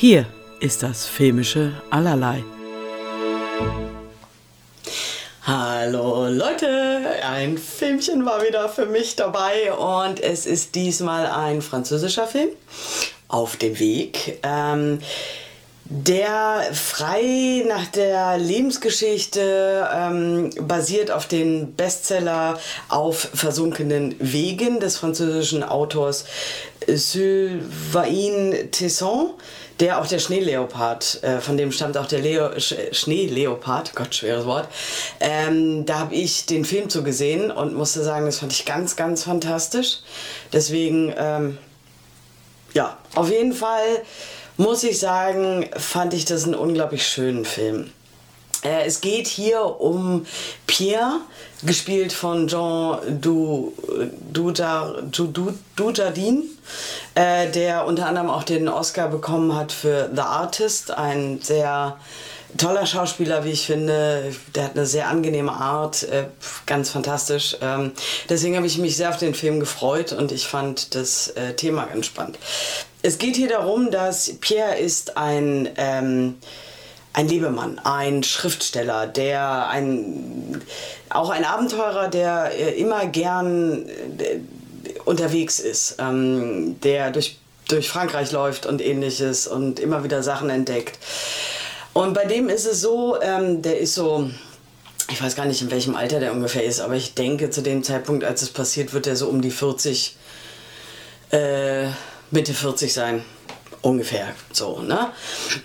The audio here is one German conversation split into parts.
Hier ist das filmische Allerlei. Hallo Leute, ein Filmchen war wieder für mich dabei und es ist diesmal ein französischer Film auf dem Weg. Ähm, der frei nach der Lebensgeschichte ähm, basiert auf den Bestseller Auf versunkenen Wegen des französischen Autors Sylvain Tesson der auch der Schneeleopard, äh, von dem stammt auch der Leo, Sch Schneeleopard, Gott, schweres Wort. Ähm, da habe ich den Film zu gesehen und musste sagen, das fand ich ganz, ganz fantastisch. Deswegen, ähm, ja, auf jeden Fall muss ich sagen, fand ich das einen unglaublich schönen Film. Äh, es geht hier um Pierre, gespielt von Jean du, Dujardin, du, du, äh, der unter anderem auch den Oscar bekommen hat für The Artist, ein sehr toller Schauspieler, wie ich finde. Der hat eine sehr angenehme Art, äh, ganz fantastisch. Ähm, deswegen habe ich mich sehr auf den Film gefreut und ich fand das äh, Thema ganz spannend. Es geht hier darum, dass Pierre ist ein ähm, ein Lebemann, ein Schriftsteller, der ein auch ein Abenteurer, der äh, immer gern äh, unterwegs ist, ähm, der durch, durch Frankreich läuft und ähnliches und immer wieder Sachen entdeckt. Und bei dem ist es so, ähm, der ist so, ich weiß gar nicht, in welchem Alter der ungefähr ist, aber ich denke, zu dem Zeitpunkt, als es passiert, wird er so um die 40, äh, Mitte 40 sein ungefähr so, ne?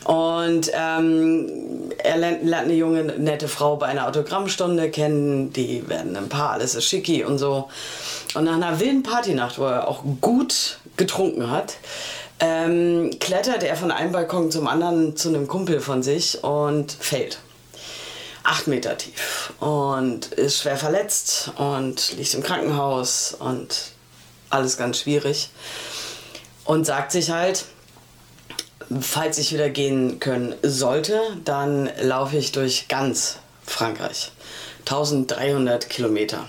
Und ähm, er lernt, lernt, eine junge, nette Frau bei einer Autogrammstunde kennen, die werden ein Paar, alles ist schicki und so. Und nach einer wilden Partynacht, wo er auch gut getrunken hat, ähm, klettert er von einem Balkon zum anderen zu einem Kumpel von sich und fällt. Acht Meter tief und ist schwer verletzt und liegt im Krankenhaus und alles ganz schwierig. Und sagt sich halt, falls ich wieder gehen können sollte, dann laufe ich durch ganz Frankreich. 1300 Kilometer.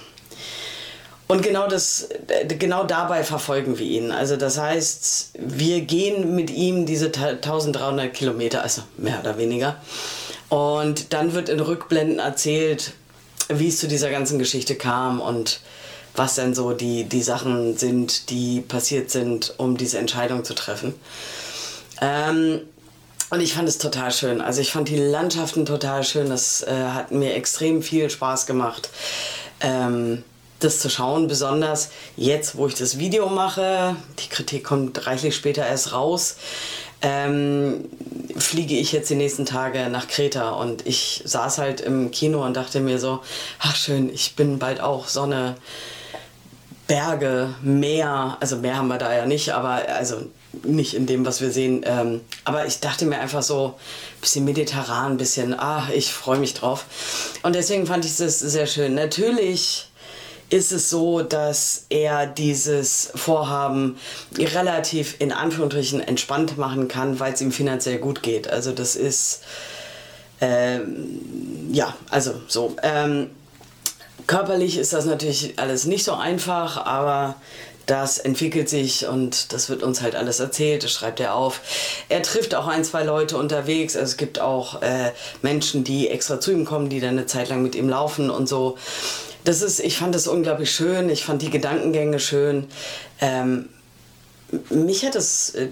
Und genau, das, genau dabei verfolgen wir ihn. Also das heißt, wir gehen mit ihm diese 1300 Kilometer, also mehr oder weniger. Und dann wird in Rückblenden erzählt, wie es zu dieser ganzen Geschichte kam und was denn so die, die Sachen sind, die passiert sind, um diese Entscheidung zu treffen. Ähm, und ich fand es total schön. Also ich fand die Landschaften total schön. Das äh, hat mir extrem viel Spaß gemacht, ähm, das zu schauen. Besonders jetzt, wo ich das Video mache. Die Kritik kommt reichlich später erst raus. Ähm, fliege ich jetzt die nächsten Tage nach Kreta und ich saß halt im Kino und dachte mir so, ach schön, ich bin bald auch Sonne, Berge, Meer, also Meer haben wir da ja nicht, aber also nicht in dem, was wir sehen. Ähm, aber ich dachte mir einfach so, ein bisschen mediterran, ein bisschen, ah, ich freue mich drauf. Und deswegen fand ich das sehr schön. Natürlich ist es so, dass er dieses Vorhaben relativ in Anführungsstrichen entspannt machen kann, weil es ihm finanziell gut geht. Also das ist, ähm, ja, also so. Ähm, körperlich ist das natürlich alles nicht so einfach, aber das entwickelt sich und das wird uns halt alles erzählt, das schreibt er auf. Er trifft auch ein, zwei Leute unterwegs. Also es gibt auch äh, Menschen, die extra zu ihm kommen, die dann eine Zeit lang mit ihm laufen und so. Das ist, ich fand das unglaublich schön, ich fand die Gedankengänge schön. Ähm, mich hat es äh,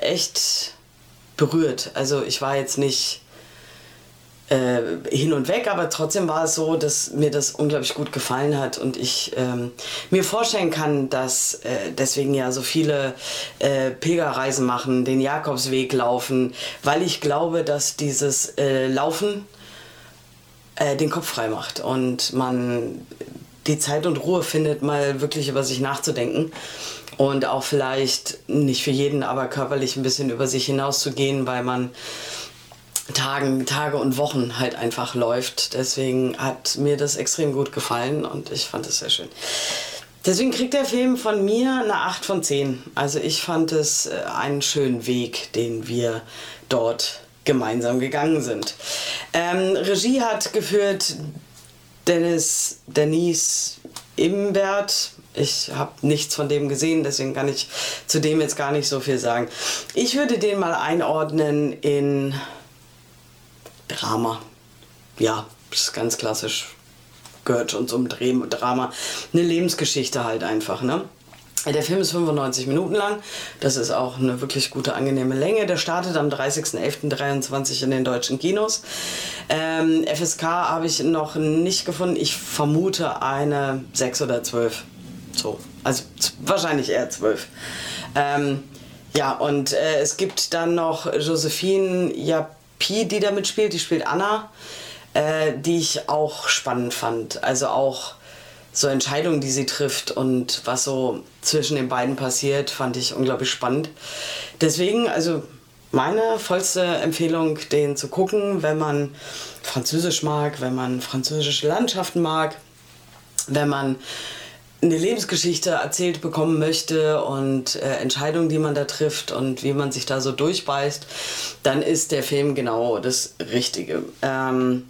echt berührt. Also ich war jetzt nicht äh, hin und weg, aber trotzdem war es so, dass mir das unglaublich gut gefallen hat und ich ähm, mir vorstellen kann, dass äh, deswegen ja so viele äh, Pilgerreisen machen, den Jakobsweg laufen, weil ich glaube, dass dieses äh, Laufen äh, den Kopf frei macht und man die Zeit und Ruhe findet, mal wirklich über sich nachzudenken und auch vielleicht nicht für jeden, aber körperlich ein bisschen über sich hinauszugehen, weil man Tagen, Tage und Wochen halt einfach läuft. Deswegen hat mir das extrem gut gefallen und ich fand es sehr schön. Deswegen kriegt der Film von mir eine 8 von 10. Also ich fand es äh, einen schönen Weg, den wir dort gemeinsam gegangen sind. Ähm, Regie hat geführt Dennis, Denise Imbert, Ich habe nichts von dem gesehen, deswegen kann ich zu dem jetzt gar nicht so viel sagen. Ich würde den mal einordnen in Drama. Ja, das ist ganz klassisch. Gehört schon zum Drama. Eine Lebensgeschichte halt einfach, ne? Der Film ist 95 Minuten lang. Das ist auch eine wirklich gute, angenehme Länge. Der startet am 30.11.23 in den deutschen Kinos. Ähm, FSK habe ich noch nicht gefunden. Ich vermute eine 6 oder 12. So. Also wahrscheinlich eher 12. Ähm, ja, und äh, es gibt dann noch Josephine Japi, die da mitspielt. Die spielt Anna, äh, die ich auch spannend fand. Also auch so Entscheidungen, die sie trifft und was so zwischen den beiden passiert, fand ich unglaublich spannend. Deswegen, also meine vollste Empfehlung, den zu gucken, wenn man Französisch mag, wenn man französische Landschaften mag, wenn man eine Lebensgeschichte erzählt bekommen möchte und äh, Entscheidungen, die man da trifft und wie man sich da so durchbeißt, dann ist der Film genau das Richtige. Ähm,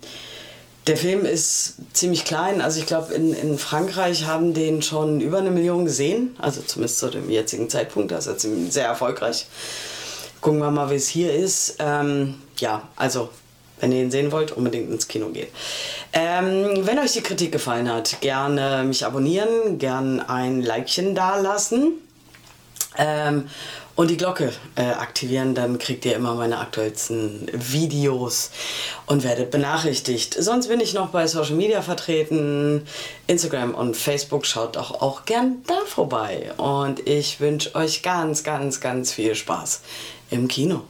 der Film ist ziemlich klein. Also ich glaube, in, in Frankreich haben den schon über eine Million gesehen. Also zumindest zu dem jetzigen Zeitpunkt. Jetzt sehr erfolgreich. Gucken wir mal, wie es hier ist. Ähm, ja, also wenn ihr ihn sehen wollt, unbedingt ins Kino gehen. Ähm, wenn euch die Kritik gefallen hat, gerne mich abonnieren, gerne ein Likechen dalassen. Ähm, und die Glocke äh, aktivieren, dann kriegt ihr immer meine aktuellsten Videos und werdet benachrichtigt. Sonst bin ich noch bei Social Media vertreten, Instagram und Facebook. Schaut doch auch gern da vorbei. Und ich wünsche euch ganz, ganz, ganz viel Spaß im Kino.